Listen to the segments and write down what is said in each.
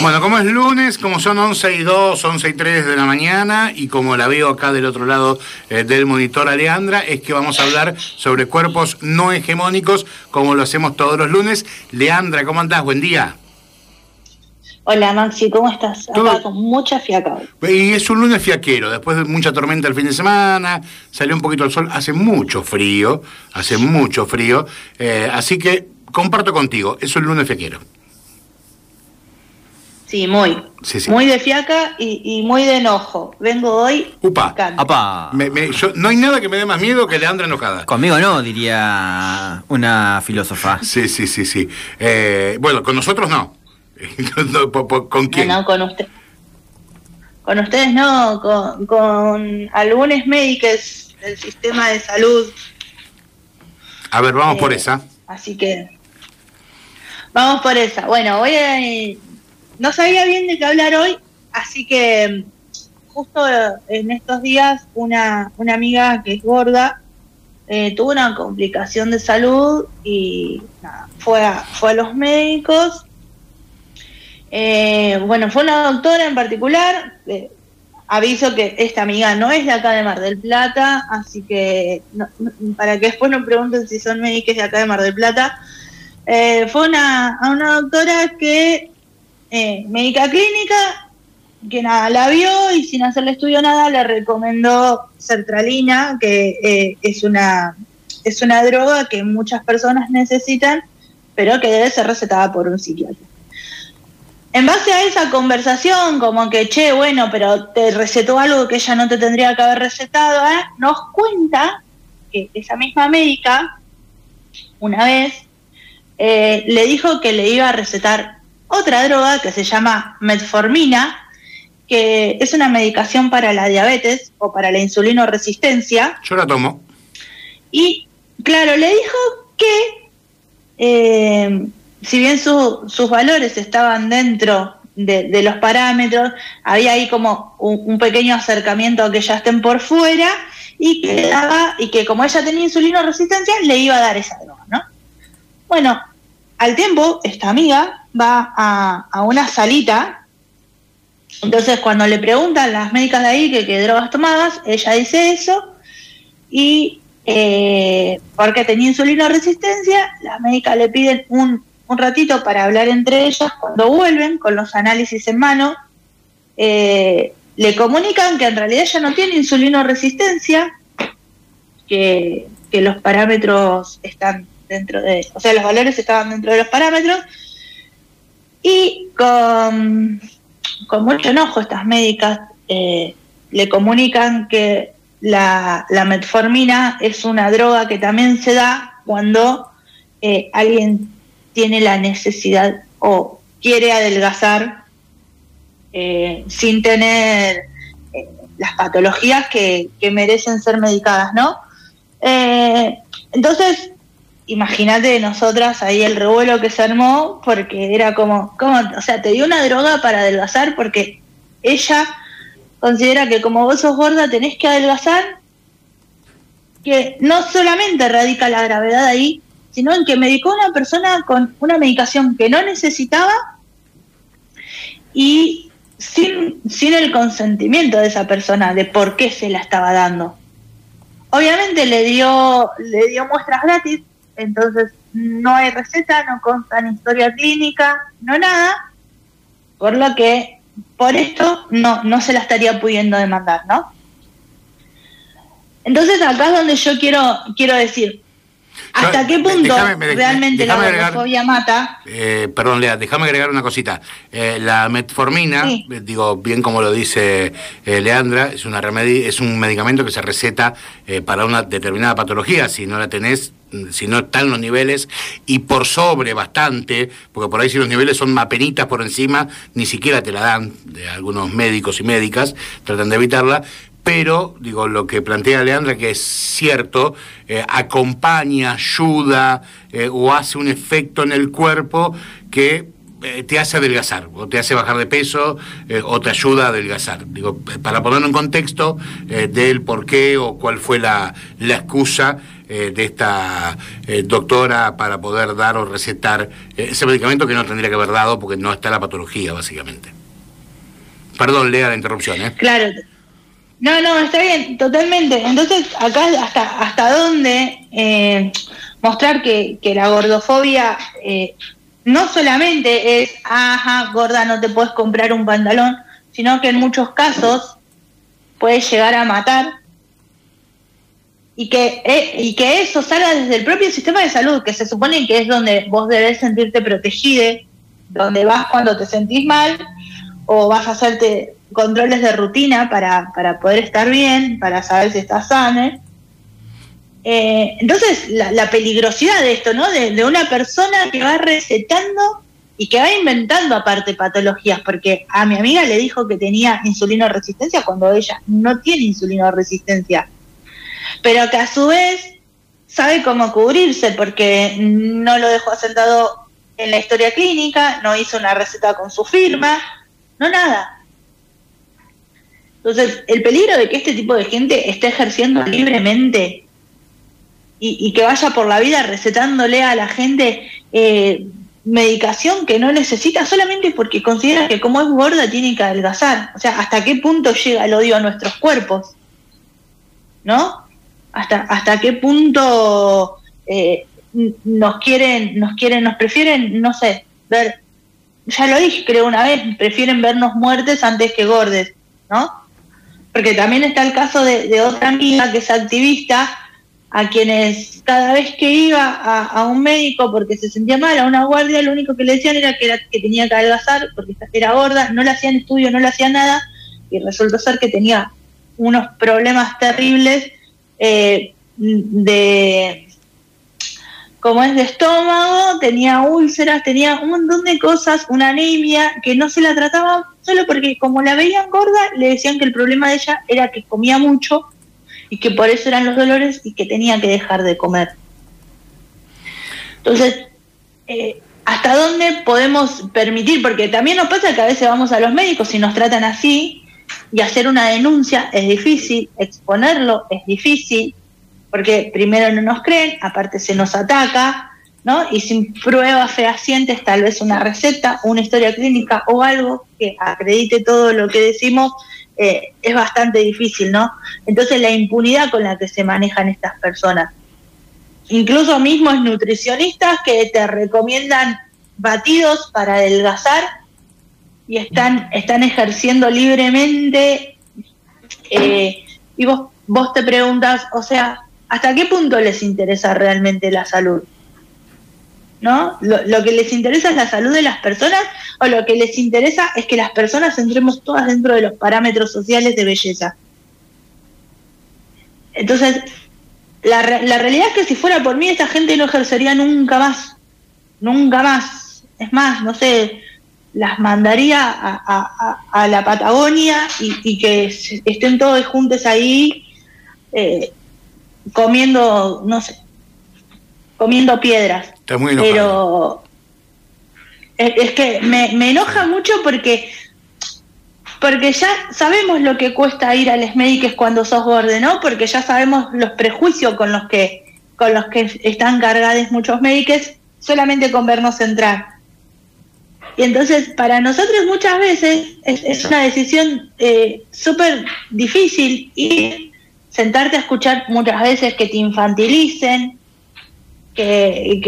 Bueno, como es lunes, como son 11 y 2, 11 y 3 de la mañana, y como la veo acá del otro lado eh, del monitor Aleandra, es que vamos a hablar sobre cuerpos no hegemónicos, como lo hacemos todos los lunes. Leandra, ¿cómo andás? Buen día. Hola Maxi, ¿cómo estás? Acá con mucha fiaca. Y es un lunes fiaquero, después de mucha tormenta el fin de semana, salió un poquito el sol, hace mucho frío, hace mucho frío, eh, así que comparto contigo, es un lunes fiaquero. Sí, muy. Muy de fiaca y, muy de enojo. Vengo hoy. Upa. no hay nada que me dé más miedo que Leandra enojada. Conmigo no, diría una filósofa. Sí, sí, sí, sí. Eh, bueno, con nosotros no. ¿Con quién? No, con usted. Con ustedes no, con, con algunos médicos del sistema de salud. A ver, vamos por eh, esa. Así que. Vamos por esa. Bueno, voy a no sabía bien de qué hablar hoy, así que justo en estos días una, una amiga que es gorda eh, tuvo una complicación de salud y fue, a, fue a los médicos. Eh, bueno, fue una doctora en particular. Eh, aviso que esta amiga no es de acá de Mar del Plata, así que para que después no pregunten si son médicos de acá de Mar del Plata. fue una, a una doctora que eh, médica clínica, que nada, la vio y sin hacerle estudio nada le recomendó sertralina, que eh, es, una, es una droga que muchas personas necesitan, pero que debe ser recetada por un psiquiatra. En base a esa conversación, como que, che, bueno, pero te recetó algo que ella no te tendría que haber recetado, ¿eh? nos cuenta que esa misma médica, una vez, le dijo que le iba a recetar otra droga que se llama metformina, que es una medicación para la diabetes o para la insulinoresistencia. Yo la tomo. Y claro, le dijo que eh, si bien sus valores estaban dentro de, los parámetros, había ahí como un, pequeño acercamiento a que ya estén por fuera y que, y que como ella tenía insulinoresistencia, le iba a dar esa droga, ¿no? Bueno, al tiempo, esta amiga va a, una salita. Entonces, cuando le preguntan las médicas de ahí que qué drogas tomabas, ella dice eso. Y eh, porque tenía insulina resistencia, las médicas le piden un, ratito para hablar entre ellas. Cuando vuelven con los análisis en mano, eh, le comunican que en realidad ella no tiene insulino resistencia, que, que los parámetros están dentro de, o sea, los valores estaban dentro de los parámetros y con, mucho enojo estas médicas eh, le comunican que la, metformina es una droga que también se da cuando eh, alguien tiene la necesidad o quiere adelgazar eh, sin tener las patologías que, que, merecen ser medicadas, ¿no? entonces, imagínate nosotras ahí el revuelo que se armó, porque era como, como, o sea, te dio una droga para adelgazar porque ella considera que como vos sos gorda tenés que adelgazar, que no solamente radica la gravedad ahí, sino en que medicó a una persona con una medicación que no necesitaba y sin, sin el consentimiento de esa persona de por qué se la estaba dando. Obviamente le dio, le dio muestras gratis, entonces no hay receta, no consta ni historia clínica, no nada, por lo que por esto no, no se la estaría pudiendo demandar, ¿no? Entonces acá es donde yo quiero, quiero decir, ¿Hasta qué punto realmente la gordofobia mata? Eh, perdón, Lea, déjame agregar una cosita. Eh, la metformina, eh, digo, bien como lo dice Leandra, es, una es un medicamento que se receta para una determinada patología. Si no la tenés, si no están los niveles, y por sobre bastante, porque por ahí si los niveles son mapenitas por encima, ni siquiera te la dan, de algunos médicos y médicas, tratan de evitarla, pero digo lo que plantea Leandra que es cierto eh, acompaña ayuda eh, o hace un efecto en el cuerpo que eh, te hace adelgazar o te hace bajar de peso o te ayuda a adelgazar digo para ponerlo en contexto del por qué o cuál fue la, la excusa de esta doctora para poder dar o recetar ese medicamento que no tendría que haber dado porque no está la patología, básicamente. Perdón, lea la interrupción. ¿eh? Claro. No, no, está bien, totalmente. Entonces, acá hasta, hasta dónde mostrar que, que, la gordofobia no solamente es, ajá, gorda, no te puedes comprar un pantalón, sino que en muchos casos puede llegar a matar y que, eh, y que eso salga desde el propio sistema de salud, que se supone que es donde vos debes sentirte protegido, donde vas cuando te sentís mal o vas a hacerte controles de rutina para, para poder estar bien, para saber si estás sano eh, entonces, la, peligrosidad de esto, ¿no? De, una persona que va recetando y que va inventando aparte patologías, porque a mi amiga le dijo que tenía insulino resistencia cuando ella no tiene insulino resistencia, pero que a su vez sabe cómo cubrirse porque no lo dejó asentado en la historia clínica, no hizo una receta con su firma, no nada. Entonces, el peligro de que este tipo de gente esté ejerciendo libremente y, que vaya por la vida recetándole a la gente eh, medicación que no necesita solamente porque considera que como es gorda tiene que adelgazar. O sea, ¿hasta qué punto llega el odio a nuestros cuerpos? ¿No? ¿Hasta, hasta qué punto eh, nos quieren, nos quieren, nos prefieren, no sé, ver, ya lo dije creo una vez, prefieren vernos muertes antes que gordes, ¿no? Porque también está el caso de, otra amiga que es activista, a quienes cada vez que iba a, un médico porque se sentía mal, a una guardia, lo único que le decían era que, era, que tenía que adelgazar porque era gorda, no le hacían estudio, no le hacían nada, y resultó ser que tenía unos problemas terribles eh, de como es de estómago, tenía úlceras, tenía un montón de cosas, una anemia, que no se la trataba solo porque como la veían gorda, le decían que el problema de ella era que comía mucho y que por eso eran los dolores y que tenía que dejar de comer. Entonces, eh, ¿hasta dónde podemos permitir? Porque también nos pasa que a veces vamos a los médicos y nos tratan así y hacer una denuncia es difícil, exponerlo es difícil, porque primero no nos creen, aparte se nos ataca, ¿no? Y sin pruebas fehacientes, tal vez una receta, una historia clínica o algo que acredite todo lo que decimos, eh, es bastante difícil, ¿no? Entonces la impunidad con la que se manejan estas personas. Incluso mismos nutricionistas que te recomiendan batidos para adelgazar y están, están ejerciendo libremente eh, y vos, vos te preguntas, o sea, ¿hasta qué punto les interesa realmente la salud? ¿no? Lo, que les interesa es la salud de las personas o lo que les interesa es que las personas entremos todas dentro de los parámetros sociales de belleza. Entonces, la, la realidad es que si fuera por mí, esta gente no ejercería nunca más, nunca más. Es más, no sé, las mandaría a, la Patagonia y, que estén todos juntos ahí eh, comiendo, no sé, comiendo piedras. Pero es, que me, enoja mucho porque porque ya sabemos lo que cuesta ir a los médicos cuando sos borde, ¿no? Porque ya sabemos los prejuicios con los que con los que están cargados muchos médicos solamente con vernos entrar. Y entonces para nosotros muchas veces es, una decisión eh, súper difícil y sentarte a escuchar muchas veces que te infantilicen, que,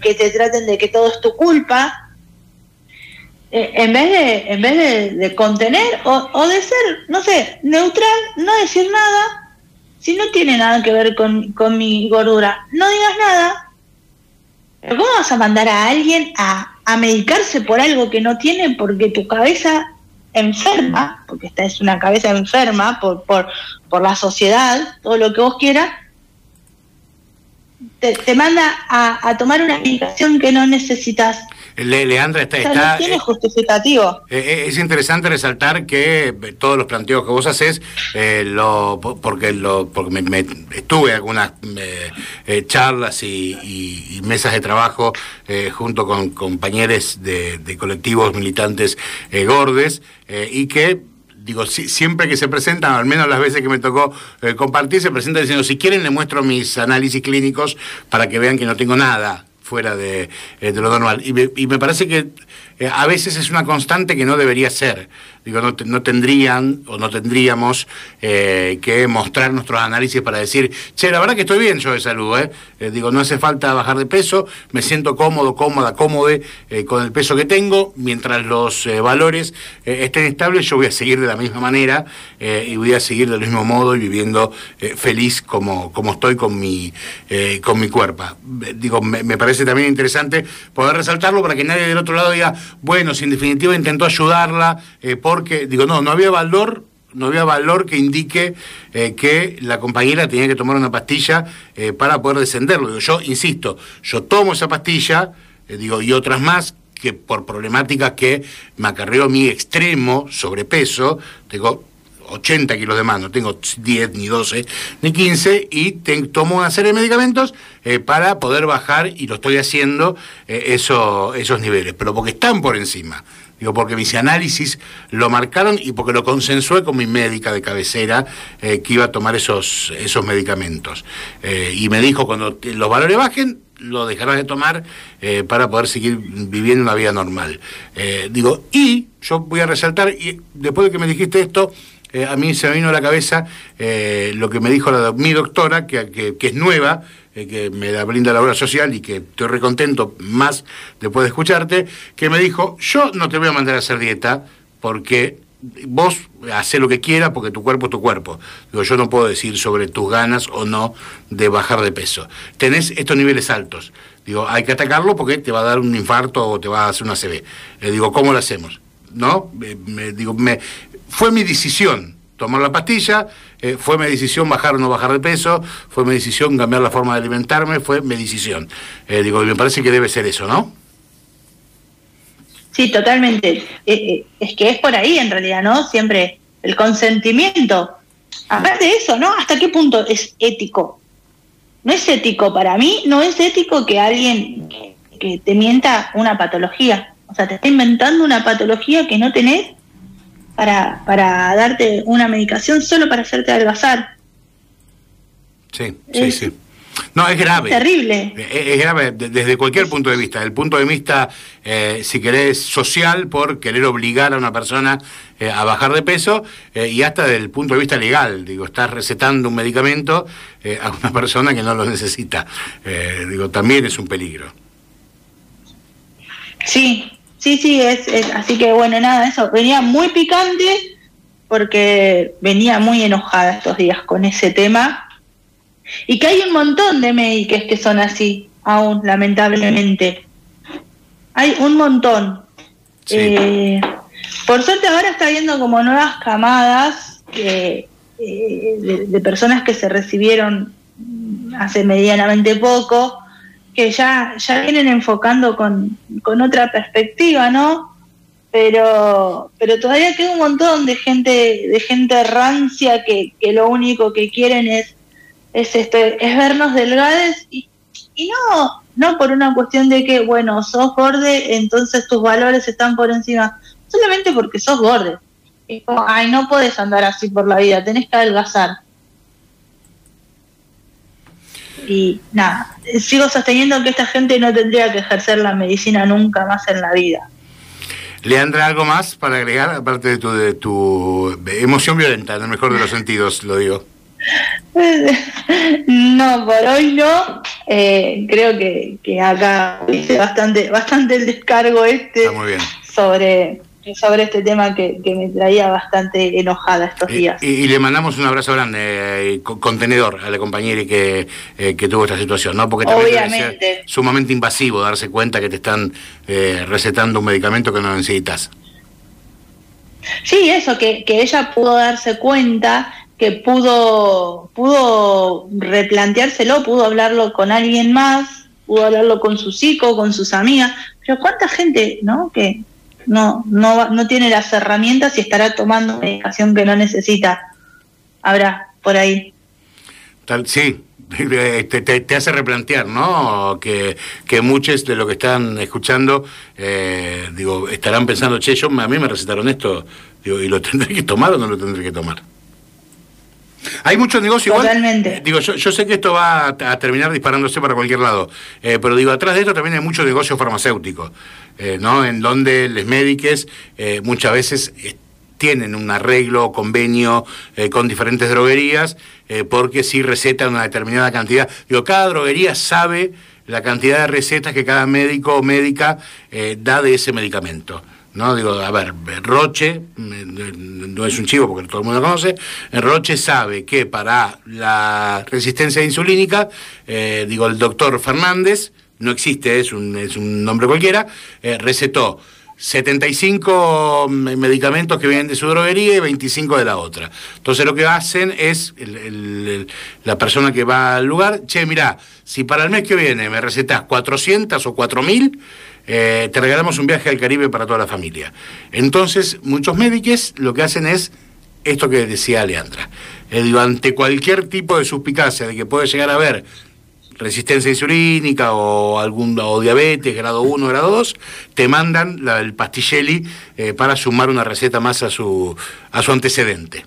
que, te traten de que todo es tu culpa, eh, en vez de, en vez de, contener o, o, de ser, no sé, neutral, no decir nada, si no tiene nada que ver con, con mi gordura, no digas nada. Pero ¿cómo vas a mandar a alguien a, a medicarse por algo que no tiene porque tu cabeza enferma, porque esta es una cabeza enferma por, por, por la sociedad, todo lo que vos quieras, te, manda a, tomar una medicación que no necesitas. Leandra está, tiene eh, justificativo. Eh, eh, es interesante resaltar que todos los planteos que vos haces, lo, porque lo porque me, estuve en algunas charlas y, mesas de trabajo junto con compañeros de, de colectivos militantes gordes y que digo, siempre que se presentan, al menos las veces que me tocó eh, compartir, se presentan diciendo, si quieren le muestro mis análisis clínicos para que vean que no tengo nada fuera de, eh, lo normal. Y me, parece que eh, a veces es una constante que no debería ser. Digo, no, no tendrían o no tendríamos eh, que mostrar nuestros análisis para decir, che, la verdad que estoy bien yo de salud, ¿eh? eh digo, no hace falta bajar de peso, me siento cómodo, cómoda, cómode con el peso que tengo, mientras los valores estén estables, yo voy a seguir de la misma manera y voy a seguir del mismo modo y viviendo feliz como, como estoy con mi, con mi cuerpo. Digo, me, me parece también interesante poder resaltarlo para que nadie del otro lado diga, bueno, si en definitiva intentó ayudarla, porque, digo, no, no había valor no había valor que indique eh, que la compañera tenía que tomar una pastilla eh, para poder descenderlo. Yo insisto, yo tomo esa pastilla, eh, digo, y otras más que por problemáticas que me acarreó mi extremo sobrepeso, tengo 80 kilos de más, no tengo 10, ni 12, ni 15, y tomo una serie de medicamentos para poder bajar, y lo estoy haciendo, eso, esos niveles, pero porque están por encima. Digo, porque mis análisis lo marcaron y porque lo consensué con mi médica de cabecera eh, que iba a tomar esos, esos medicamentos. Eh, y me dijo, cuando los valores bajen, lo dejarás de tomar eh, para poder seguir viviendo una vida normal. digo, y yo voy a resaltar, y después de que me dijiste esto, a mí se me vino a la cabeza lo que me dijo mi doctora, que, que es nueva, eh, que me da, brinda la obra social y que estoy recontento más después de escucharte, que me dijo, yo no te voy a mandar a hacer dieta porque vos haces lo que quieras porque tu cuerpo es tu cuerpo. Digo, yo no puedo decir sobre tus ganas o no de bajar de peso. Tenés estos niveles altos. Digo, hay que atacarlo porque te va a dar un infarto o te va a hacer una CB. Le digo, ¿cómo lo hacemos? ¿No? Me, digo, me, fue mi decisión tomar la pastilla, eh, fue mi decisión bajar o no bajar de peso, fue mi decisión cambiar la forma de alimentarme, fue mi decisión. Eh, digo, me parece que debe ser eso, ¿no? Sí, totalmente. Eh, es que es por ahí en realidad, ¿no? Siempre el consentimiento. Aparte de eso, ¿no? ¿Hasta qué punto es ético? No es ético para mí, no es ético que alguien que te mienta una patología. O sea, te está inventando una patología que no tenés para, para darte una medicación solo para hacerte adelgazar. Sí, sí, sí. No, es grave. Es terrible. Es, grave desde cualquier punto de vista. El punto de vista, eh, si querés, social, por querer obligar a una persona eh, a bajar de peso, eh, y hasta desde el punto de vista legal. Digo, estás recetando un medicamento a una persona que no lo necesita. digo, también es un peligro. Sí, Sí, sí, es, así que bueno, nada, eso, venía muy picante porque venía muy enojada estos días con ese tema y que hay un montón de médicos que son así, aún, lamentablemente. Hay un montón. Eh, por suerte ahora está habiendo como nuevas camadas eh, de, de, personas que se recibieron hace medianamente poco que ya, ya vienen enfocando con, otra perspectiva, ¿no? Pero, pero todavía queda un montón de gente, de gente rancia que, que lo único que quieren es, es este, es vernos delgades y, y no, no por una cuestión de que, bueno, sos gorde, entonces tus valores están por encima, solamente porque sos gorde. Es como, ay, no puedes andar así por la vida, tenés que adelgazar. Y nada, sigo sosteniendo que esta gente no tendría que ejercer la medicina nunca más en la vida. Leandra, ¿algo más para agregar, aparte de tu, de tu emoción violenta, en el mejor de los sentidos, lo digo? No, por hoy no. Eh, creo que, que acá hice bastante, bastante el descargo este sobre sobre este tema que, me traía bastante enojada estos días. Y, le mandamos un abrazo grande, eh, contenedor, a la compañera que, eh, que tuvo esta situación, ¿no? Porque también Obviamente. sumamente invasivo darse cuenta que te están eh, recetando un medicamento que no necesitas. Sí, eso, que, que ella pudo darse cuenta, que pudo, pudo replanteárselo, pudo hablarlo con alguien más, pudo hablarlo con su psico, con sus amigas, pero cuánta gente, ¿no? Que, no, no, no tiene las herramientas y estará tomando medicación que no necesita. Habrá por ahí. Sí, te, hace replantear, ¿no? Que, que muchos de lo que están escuchando, eh, digo, estarán pensando, che, yo, a mí me recetaron esto, digo, ¿y lo tendré que tomar o no lo tendré que tomar? Hay muchos negocios Totalmente. digo, yo, sé que esto va a, terminar disparándose para cualquier lado, eh, pero digo, atrás de esto también hay muchos negocios farmacéuticos, eh, ¿no? En donde los médicos muchas veces tienen un arreglo o convenio eh, con diferentes droguerías, eh, porque si recetan una determinada cantidad. Digo, cada droguería sabe la cantidad de recetas que cada médico o médica eh, da de ese medicamento. ¿No? Digo, a ver, Roche, mm, no es un chivo porque todo el mundo lo conoce, Roche sabe que para la resistencia insulínica, digo, el doctor Fernández, no existe, es un, es un nombre cualquiera, recetó 75 medicamentos que vienen de su droguería y 25 de la otra. Entonces lo que hacen es la persona que va al lugar, che, mira, si para el mes que viene me recetas 400 o 4000, eh, te regalamos un viaje al Caribe para toda la familia. Entonces muchos médicos lo que hacen es esto que decía Leandra. Eh, ante cualquier tipo de suspicacia de que puede llegar a haber resistencia insulínica o algún o diabetes grado 1, grado 2, te mandan el pastilleri eh, para sumar una receta más a su a su antecedente.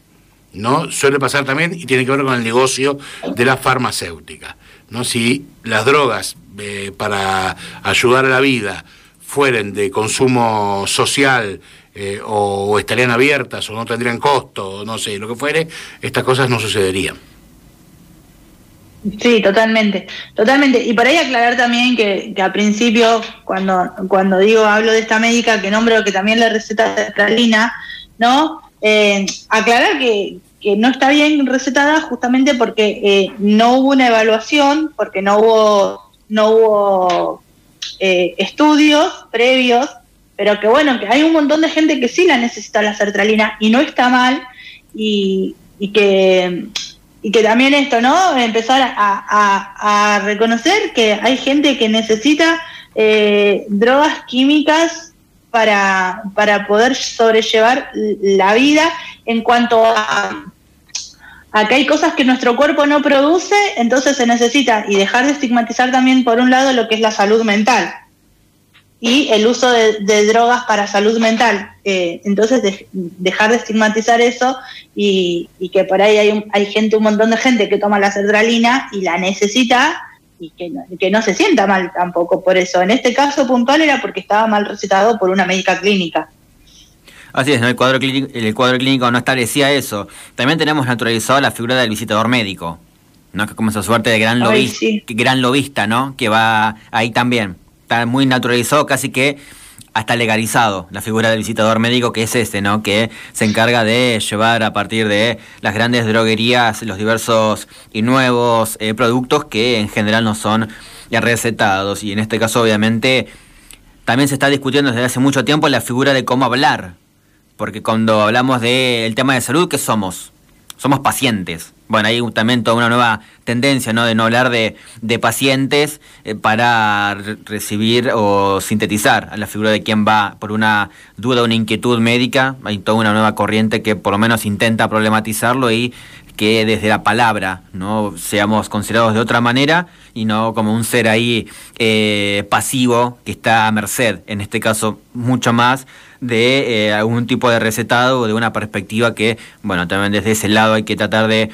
¿No? Suele pasar también y tiene que ver con el negocio de la farmacéutica. ¿No? Si las drogas eh, para ayudar a la vida fueren de consumo social eh, o estarían abiertas o no tendrían costo, o no sé, lo que fuere, estas cosas no sucederían. Sí, totalmente, totalmente. Y por ahí aclarar también que, al principio, cuando, cuando digo, hablo de esta médica que nombro que también la receta de Pralina, ¿no? Eh, aclarar que, que no está bien recetada justamente porque eh, no hubo una evaluación, porque no hubo, no hubo eh, estudios previos, pero que bueno, que hay un montón de gente que sí la necesita la sertralina y no está mal y, y que y que también esto, ¿no? Empezar a, reconocer que hay gente que necesita eh, drogas químicas para, para poder sobrellevar la vida en cuanto a, a que hay cosas que nuestro cuerpo no produce, entonces se necesita y dejar de estigmatizar también por un lado lo que es la salud mental y el uso de, drogas para salud mental. Eh, entonces, dejar de estigmatizar eso y, que por ahí hay, hay gente, un montón de gente que toma la sertralina y la necesita y que no, que no se sienta mal tampoco por eso. En este caso puntual era porque estaba mal recetado por una médica clínica. Así es, el, cuadro clínico, el cuadro clínico no establecía eso. También tenemos naturalizado la figura del visitador médico, ¿no? que como esa suerte de gran, gran lobista, ¿no? que va ahí también está muy naturalizado, casi que hasta legalizado la figura del visitador médico que es este, ¿no? Que se encarga de llevar a partir de las grandes droguerías los diversos y nuevos eh, productos que en general no son recetados y en este caso obviamente también se está discutiendo desde hace mucho tiempo la figura de cómo hablar, porque cuando hablamos del tema de salud, ¿qué somos? Somos pacientes. Bueno, hay también toda una nueva tendencia, ¿no? De no hablar de, de pacientes eh, para recibir o sintetizar a la figura de quien va por una duda, una inquietud médica. Hay toda una nueva corriente que por lo menos intenta problematizarlo y que desde la palabra no seamos considerados de otra manera y no como un ser ahí eh, pasivo que está a merced, en este caso mucho más de eh, algún tipo de recetado o de una perspectiva que, bueno, también desde ese lado hay que tratar de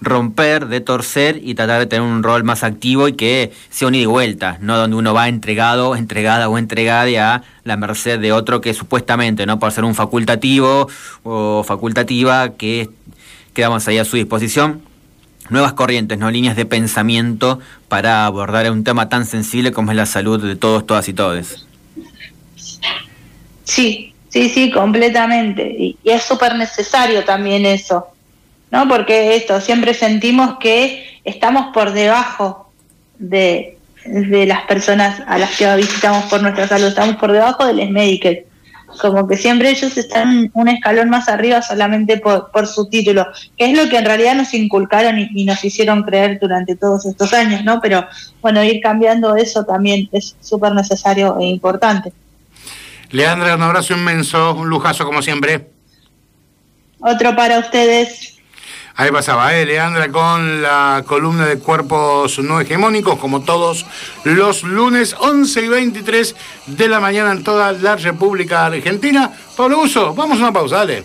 romper, de torcer y tratar de tener un rol más activo y que sea un ida y vuelta, no donde uno va entregado, entregada o entregada a la merced de otro que supuestamente, ¿no? Por ser un facultativo o facultativa que quedamos ahí a su disposición. Nuevas corrientes, no líneas de pensamiento para abordar un tema tan sensible como es la salud de todos, todas y todes. Sí, sí, sí, completamente. y es súper necesario también eso ¿no? Porque esto, siempre sentimos que estamos por debajo de, las personas a las que visitamos por nuestra salud, estamos por debajo de los médicos. Como que siempre ellos están un escalón más arriba solamente por, su título, que es lo que en realidad nos inculcaron y, nos hicieron creer durante todos estos años, ¿no? Pero bueno, ir cambiando eso también es súper necesario e importante. Leandra, un abrazo inmenso, un lujazo como siempre. Otro para ustedes. Ahí pasaba, ¿eh? Leandra con la columna de cuerpos no hegemónicos, como todos los lunes, 11 y 23 de la mañana en toda la República Argentina. Pablo Uso, vamos a una pausa, dale.